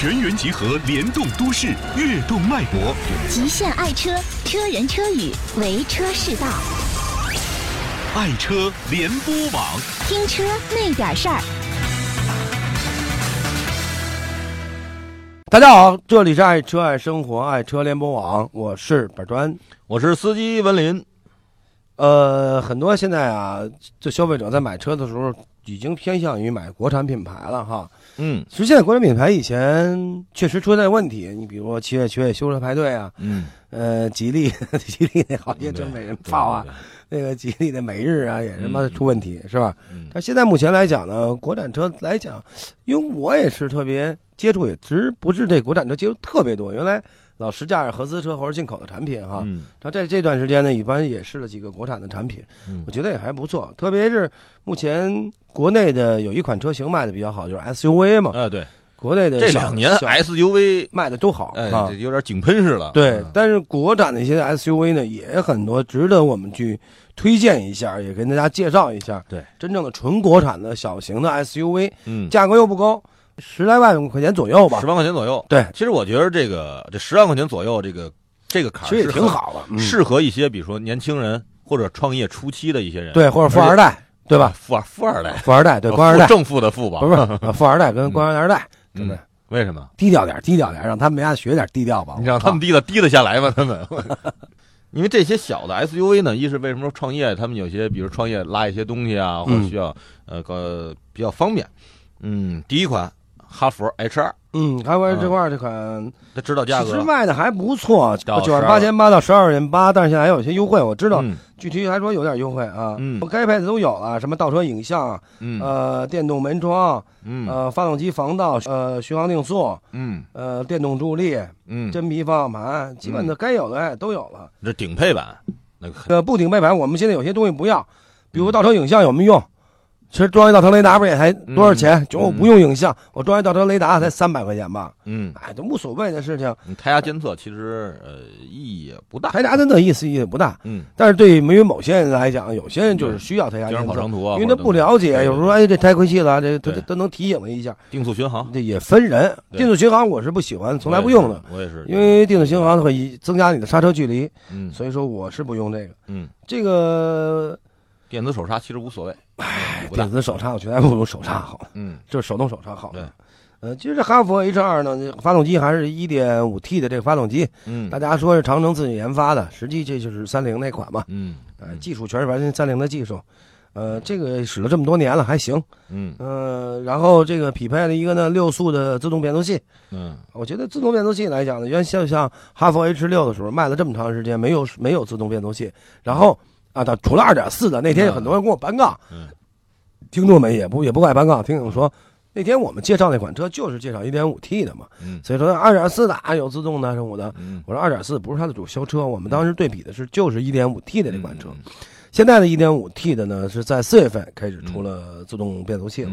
全员集合，联动都市，跃动脉搏。极限爱车，车人车语，为车是道。爱车联播网，听车那点事儿。大家好，这里是爱车爱生活爱车联播网，我是板砖。我是司机文林。呃，很多现在啊，这消费者在买车的时候已经偏向于买国产品牌了哈。嗯。其实现在国产品牌以前确实存在问题，你比如说七月七月修车排队啊，嗯，呃，吉利 吉利那好些真没人造啊，那个吉利的每日啊也他妈出问题、是吧？嗯。但现在目前来讲呢，国产车来讲，因为我也是特别接触，也直不是这国产车接触特别多，原来老实驾驶合资车或者进口的产品哈。嗯然后在这段时间呢，一般也试了几个国产的产品，嗯我觉得也还不错。特别是目前国内的有一款车型卖的比较好，就是 SUV 嘛。啊，对，国内的这两年 SUV 卖的都好。有点井喷似的。对嗯，但是国产的一些 SUV 呢，也很多值得我们去推荐一下，也跟大家介绍一下。对，真正的纯国产的小型的 SUV，嗯，价格又不高，十来万块钱左右吧十。万块钱左右。对，其实我觉得这个这十万块钱左右，这个这个坎其实也儿是，挺好的，嗯适合一些比如说年轻人或者创业初期的一些人。对，或者富二代，对吧？富二富二代，富二代对，官二代正富的富吧？不是 富二代跟官二代，对不对嗯？为什么？低调点，低调点，让他们家学点低调吧。你让他们低的低得下来吗？他们，因为这些小的 SUV 呢，一是为什么说创业，他们有些比如创业拉一些东西啊，或者嗯需要呃个比较方便。嗯，第一款哈弗 H 二，嗯，哈佛这块这款它指导价其实格卖的还不错，到九万八千八到十二万八，但是现在还有些优惠，我知道嗯。具体还说有点优惠啊。嗯。该配的都有了，什么倒车影像，嗯。呃，电动门窗，嗯。呃，发动机防盗，呃，巡航定速，嗯。呃，电动助力，嗯，真皮方向盘，基本的该有的哎都有了。这顶配版那个很呃，不顶配版，我们现在有些东西不要，比如倒车影像有没有用？其实装一倒车雷达不是也才多少钱？就我不用影像，我装一倒车雷达才三百块钱吧？嗯，哎，都无所谓的事情。你胎压监测其实呃意义也不大。胎压监测意思也不大，嗯，但是对于某些人来讲，有些人就是需要胎压监测。因为他不了解，有时候哎这胎亏气了，这他对都能提醒他一下。定速巡航，这也分人，定速巡航我是不喜欢，从来不用的，我也是，因为定速巡航会增加你的刹车距离，嗯。所以说我是不用这个。嗯，这个电子手刹其实无所谓，哎，电，子手刹我觉得还不如手刹好，嗯就是手动手刹好。对，呃，其实哈弗 H 二呢，发动机还是一点五 T 的这个发动机，嗯大家说是长城自己研发的，实际这就是三菱那款嘛，嗯呃，技术全是完全三菱的技术。呃，这个使了这么多年了，还行。嗯呃，然后这个匹配了一个呢六速的自动变速器，嗯我觉得自动变速器来讲呢，原先像哈弗 H 六的时候卖了这么长时间，没有没有自动变速器，然后啊，它除了二点四的，那天有很多人跟我搬杠，嗯听众们也不也不爱搬杠，听众说那天我们介绍那款车就是介绍一点五 T 的嘛，嗯所以说二点四的啊有自动的什么的，嗯，我说二点四不是它的主销车，我们当时对比的是就是一点五 T 的这款车，嗯现在的一点五 T 的呢是在四月份开始出了自动变速器了。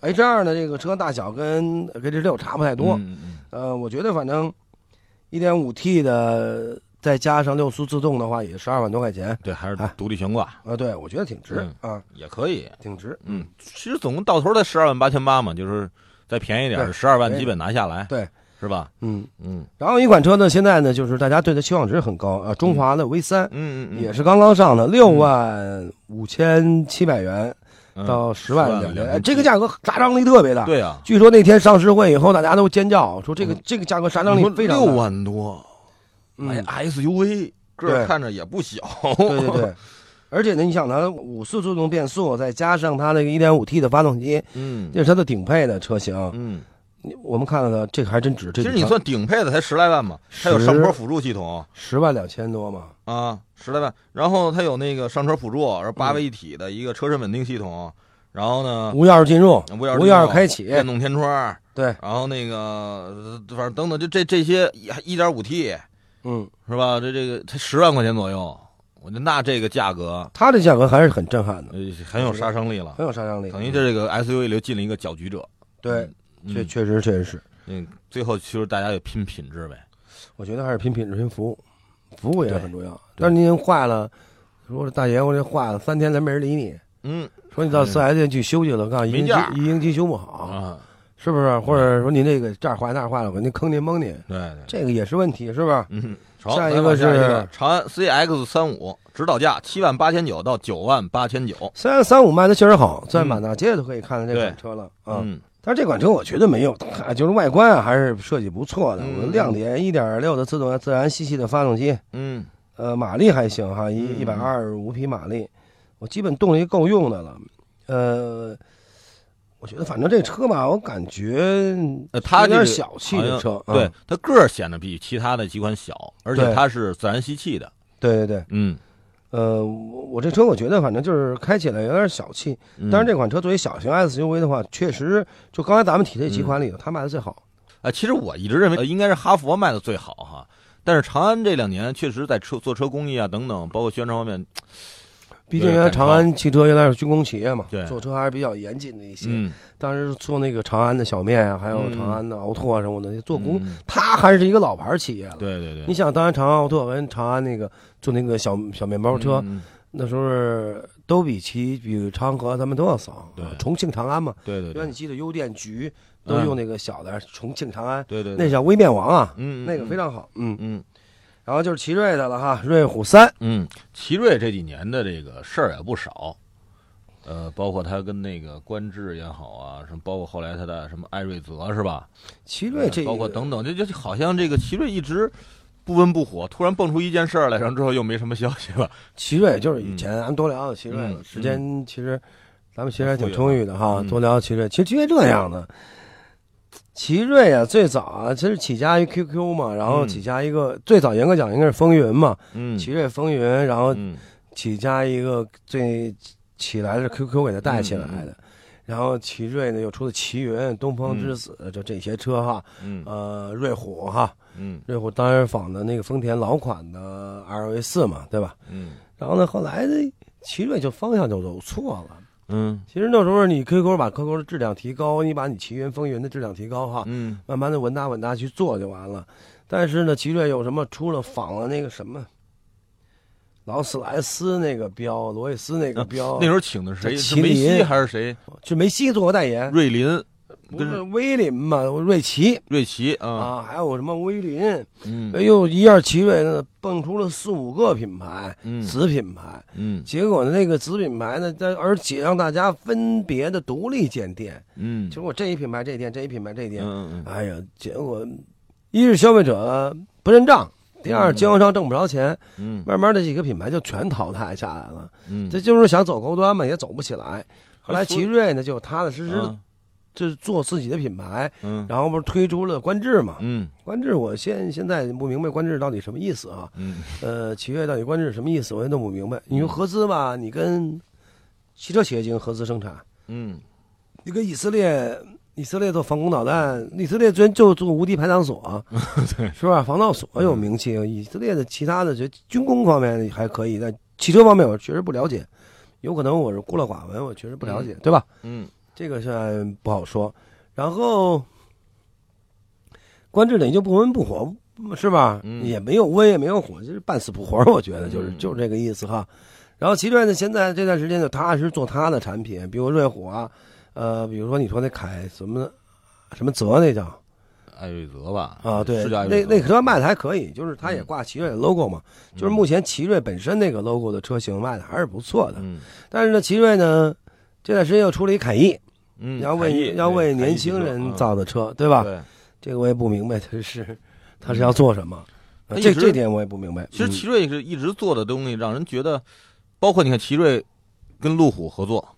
H 二的，这个车大小跟跟这六差不太多，嗯嗯呃，我觉得反正一点五 T 的再加上六速自动的话，也十二万多块钱对，还是哎独立悬挂啊，对我觉得挺值嗯啊，也可以，挺值。嗯，其实总共到头才十二万八千八嘛，就是再便宜点对十二万基本拿下来，对，是吧？嗯，嗯然后一款车呢，现在呢就是大家对它期望值很高啊，中华的 V 三嗯嗯，也是刚刚上的，六万五千七百元到十万两千，哎这个价格杀伤力特别大。，对啊，据说那天上市会以后，大家都尖叫说这个这个价格杀伤力非常大六。万多，买嗯，SUV 个儿看着也不小，对对对。而且呢，你想它五速自动变速，再加上它那个一点五 T 的发动机，嗯这是它的顶配的车型。嗯，我们看到的，这个还真值。这其实你算顶配的才十来万嘛，它有上坡辅助系统十万两千多嘛？啊，十来万，然后它有那个上车辅助，然后八位一体的一个车身稳定系统，然后呢，无钥匙进入，无钥匙无钥匙开启，电动天窗，对，然后那个呃反正等等，就这这些一点五 T 嗯，是吧？这这个才十万块钱左右，我就那这个价格。它的价格还是很震撼的，呃很有杀伤力了，很有杀伤力。等于这个 SUV 里进了一个搅局者。对，嗯，确确实确实是，嗯，最后其实大家也拼品质呗。我觉得还是拼品质、拼服务，服务也很重要。但是您坏了，说大爷我这坏了，三天咱没人理你，嗯。说你到四 S 店去修去了，告诉一应机修不好，啊，是不是？或者说您这个这儿坏那儿坏了，我给您坑您蒙您，对对，这个也是问题，是不是？嗯，下一个是下一个长安 CX 三五，指导价七万八千九到九万八千九。虽然三五卖的确实好，在满大街都可以看到这款车了啊。嗯但是这款车我觉得没有，啊就是外观啊还是设计不错的。嗯我的亮点一点六的自动自然吸气的发动机，嗯呃，马力还行哈，一嗯一百二十五匹马力，我基本动力够用的了。呃，我觉得反正这车吧，我感觉呃，它有点小气的车，对嗯。它个儿显得比其他的几款小，而且它是自然吸气的。对对对，嗯，呃，我我这车我觉得反正就是开起来有点小气，嗯。但是这款车作为小型 SUV 的话，确实就刚才咱们提这几款里头，嗯它卖的最好。啊，其实我一直认为、呃应该是哈佛卖的最好哈，但是长安这两年确实在车做车工艺啊等等，包括宣传方面，毕竟原来长安汽车原来是军工企业嘛，对做车还是比较严谨的一些。嗯，当时做那个长安的小面啊，还有嗯长安的奥拓啊什么的，做工，嗯它还是一个老牌企业了。对对对，你想，当然长安奥拓跟长安那个做那个小小面包车，嗯那时候都比其比长河他们都要早。对重庆长安嘛，对对对原来你记得邮电局都嗯用那个小的重庆长安，对对，那叫微面王啊，嗯那个非常好。嗯，嗯然后就是奇瑞的了哈，瑞虎三，嗯，奇瑞这几年的这个事儿也不少。呃，包括他跟那个观致也好啊，什么包括后来他的什么艾瑞泽是吧？奇瑞这个包括等等，这就好像这个奇瑞一直不温不火，突然蹦出一件事儿来，然后之后又没什么消息了。奇瑞就是以前咱们多聊聊奇瑞了，嗯时间其实咱们其实还挺充裕的哈，嗯多聊奇瑞。其实奇瑞这样的，奇瑞啊，最早啊，其实起家于 QQ 嘛，然后嗯。起家一个、最早严格讲应该是风云嘛，嗯，奇瑞风云，然后嗯。起家一个最起来是 QQ 给它带起来嗯的。然后奇瑞呢又出了奇云、东风之子，就这些车哈，嗯。呃，瑞虎哈，嗯。瑞虎当然仿的那个丰田老款的 RV 四嘛，对吧？嗯。然后呢，后来呢，奇瑞就方向就走错了。嗯其实那时候你 QQ 把 QQ 的质量提高，你把你奇云、风云的质量提高哈，嗯慢慢的稳打稳打去做就完了。但是呢，奇瑞有什么出了仿了那个什么劳斯莱斯那个标，罗伊斯那个标，啊 那时候请的是谁？这是梅西还是谁？是梅西做过代言，瑞林、不是威林嘛，瑞奇。瑞奇啊，啊，还有什么威林？嗯。哎呦，一下奇瑞呢蹦出了四五个品牌，嗯。子品牌。嗯。结果呢，那个子品牌呢，在而且让大家分别的独立建店，嗯。结果这一品牌这一店，这一品牌这一店，嗯嗯哎呀，结果一是消费者不认账，第二嗯经销商挣不着钱，嗯。慢慢的几个品牌就全淘汰下来了。嗯，这就是想走高端嘛，也走不起来。后来奇瑞呢，就踏踏实实就是做自己的品牌，嗯然后不是推出了观致嘛？嗯观致我现现在不明白观致到底什么意思啊？嗯呃，奇瑞到底观致什么意思，我也弄不明白。你说合资吧，你跟汽车企业进行合资生产，嗯你跟以色列，以色列做防空导弹，以色列专就做无敌排挡锁，是吧？防盗锁有名气。以色列的其他的这军工方面还可以，但汽车方面我确实不了解，有可能我是孤陋寡闻，我确实不了解，对吧？嗯这个现在不好说。然后，观致等于就不温不火，是吧？嗯也没有温也没有火，就是半死不活。我觉得就是、嗯就是这个意思哈。然后奇瑞呢，现在这段时间就踏实做它的产品，比如瑞虎啊，呃，比如说你说那凯什么什么泽那叫艾瑞泽吧？啊，对，那那车卖的还可以，就是它也嗯挂奇瑞的 logo 嘛，就是目前奇瑞本身那个 logo 的车型卖的还是不错的。嗯但是呢，奇瑞呢这段时间又出了一凯翼，嗯，要为要为年轻人嗯造的车，对吧？对，这个我也不明白，他是他是要做什么？这这点我也不明白。其实嗯奇瑞是一直做的东西，让人觉得，包括你看奇瑞跟路虎合作，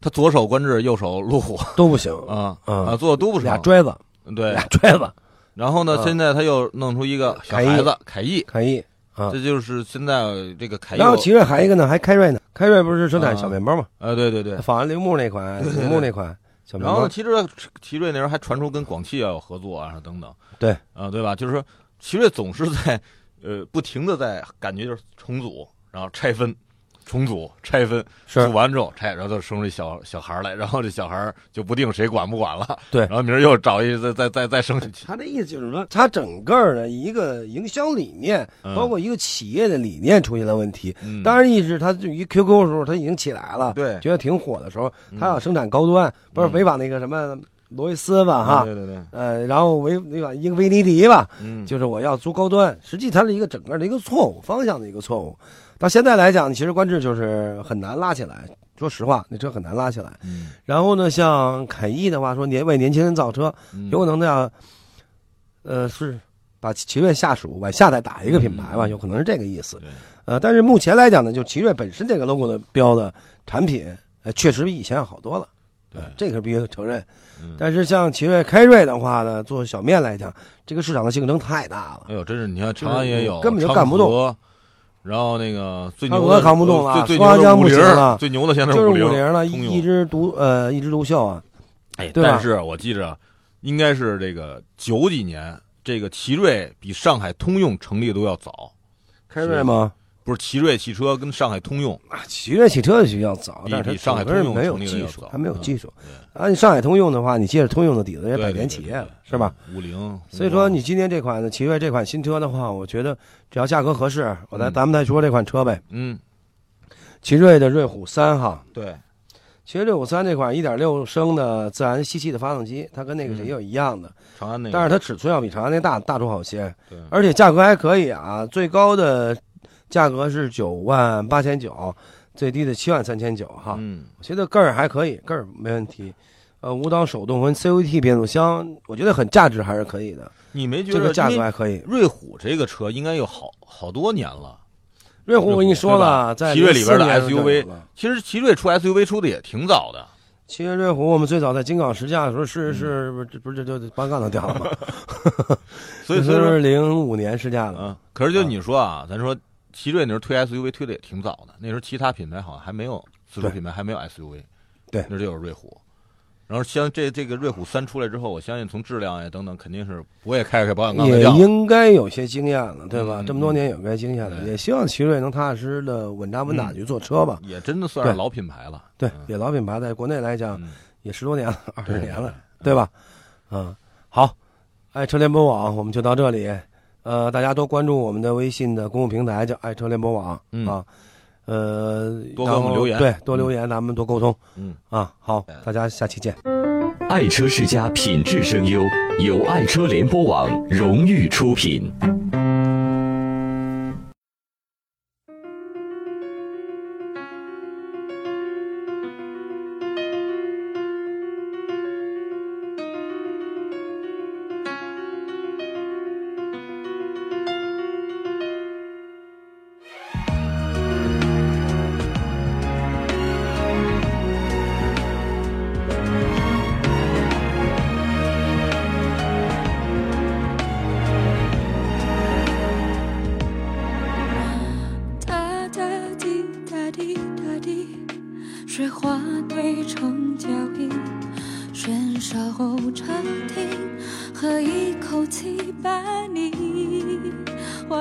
他左手观致，右手路虎都不行，啊嗯啊，做的都不成。俩拽子，对，俩拽子，然后呢，啊现在他又弄出一个小孩子凯翼，凯翼啊。这就是现在这个凯翼。然后奇瑞还有一个呢，还开瑞呢，开瑞不是生产啊小面包吗？啊，对对对。仿完铃木那款，铃木那款小面包然后呢，，其实奇瑞那时候还传出跟广汽要有合作啊，等等。对啊，对吧？就是说，奇瑞总是在呃不停的在感觉就是重组，然后拆分。重组、拆分，是组完之后拆，然后就生出小小孩来，然后这小孩就不定谁管不管了。对然后明儿又找一再再再再生下去。他的意思就是说，他整个的一个营销理念，嗯包括一个企业的理念出现了问题。嗯，当然，意思他对于 QQ 的时候，他已经起来了，对觉得挺火的时候，嗯他要生产高端，不是嗯违反那个什么罗伊斯吧，哈，对对对，呃，然后维那个英菲尼迪吧，嗯，就是我要租高端，实际它是一个整个的一个错误方向的一个错误。到现在来讲，其实观致就是很难拉起来。说实话，那车很难拉起来。嗯然后呢，像凯翼的话，说年为年轻人造车，嗯有可能呢，呃，是把奇瑞下属往下再打一个品牌吧，嗯有可能是这个意思。对，呃，但是目前来讲呢，就奇瑞本身这个 logo 的标的产品，呃，确实比以前要好多了。对呃这个是必须承认。嗯但是像奇瑞、凯瑞的话呢，做小面来讲，这个市场的竞争太大了。哎呦，真是你看长安也有，根本就干不动。然后那个最牛的扛不动了最最牛的五零了最牛的现在就是五菱五菱了，一一枝独呃一枝独秀啊。哎，对但是我记着，应该是这个九几年，这个奇瑞比上海通用成立的都要早。开瑞吗？不是奇瑞汽车跟上海通用，啊，奇瑞汽车需要早，但是比上海通用没有技术它没有嗯技术。对啊，你上海通用的话，你借着通用的底子也对百年企业了，是吧？五菱，所以说，你今天这款的奇瑞这款新车的话，我觉得只要价格合适，我再嗯。咱们再说这款车呗。嗯，奇瑞的瑞虎三哈，对，奇瑞瑞虎三这款一点六升的自然吸气的发动机，它跟那个嗯。谁有一样的，长安那个，但是它尺寸要比长安那大大出好些，对，而且价格还可以啊，最高的价格是九万八千九，最低的七万三千九哈。嗯，我觉得个儿还可以，个儿没问题。呃，五档手动和 CVT 变速箱，我觉得很价值还是可以的，你没觉得这个价格还可以。瑞虎这个车应该有好好多年了。瑞虎我跟你说了，在奇瑞里边的04年就 SUV 其实奇瑞出 SUV 出的也挺早的，奇瑞瑞虎，我们最早在京港试驾的时候是嗯是不是不是就就班杠都掉了吗？所以说是零五年试驾的。嗯，可是就你说啊，咱说奇瑞那时候推 SUV 推的也挺早的，那时候其他品牌好像还没有自主品牌还没有 SUV，对那就有瑞虎。然后像这这个瑞虎三出来之后，我相信从质量呀等等，肯定是我也开开保险杠的也。应该有些经验了，对吧？嗯这么多年有该经验了，对也希望奇瑞能踏踏实实的稳扎稳打去做车吧。也真的算是老品牌了。对，嗯也老品牌，在国内来讲嗯也十多年了，二十年了，对吧？嗯，好，爱车联播网我们就到这里。呃，大家多关注我们的微信的公共平台，叫爱车联播网嗯啊。呃，多给我们留言对，多留言，咱们多沟通嗯，啊。好，大家下期见。爱车世家品质声优，由爱车联播网荣誉出品。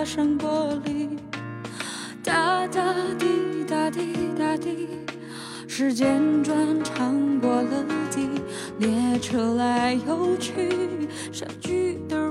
声玻璃。哒哒滴哒滴哒滴，时间转长过了地，列车来又去，相聚的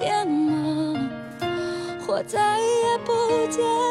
见吗？我再也不见。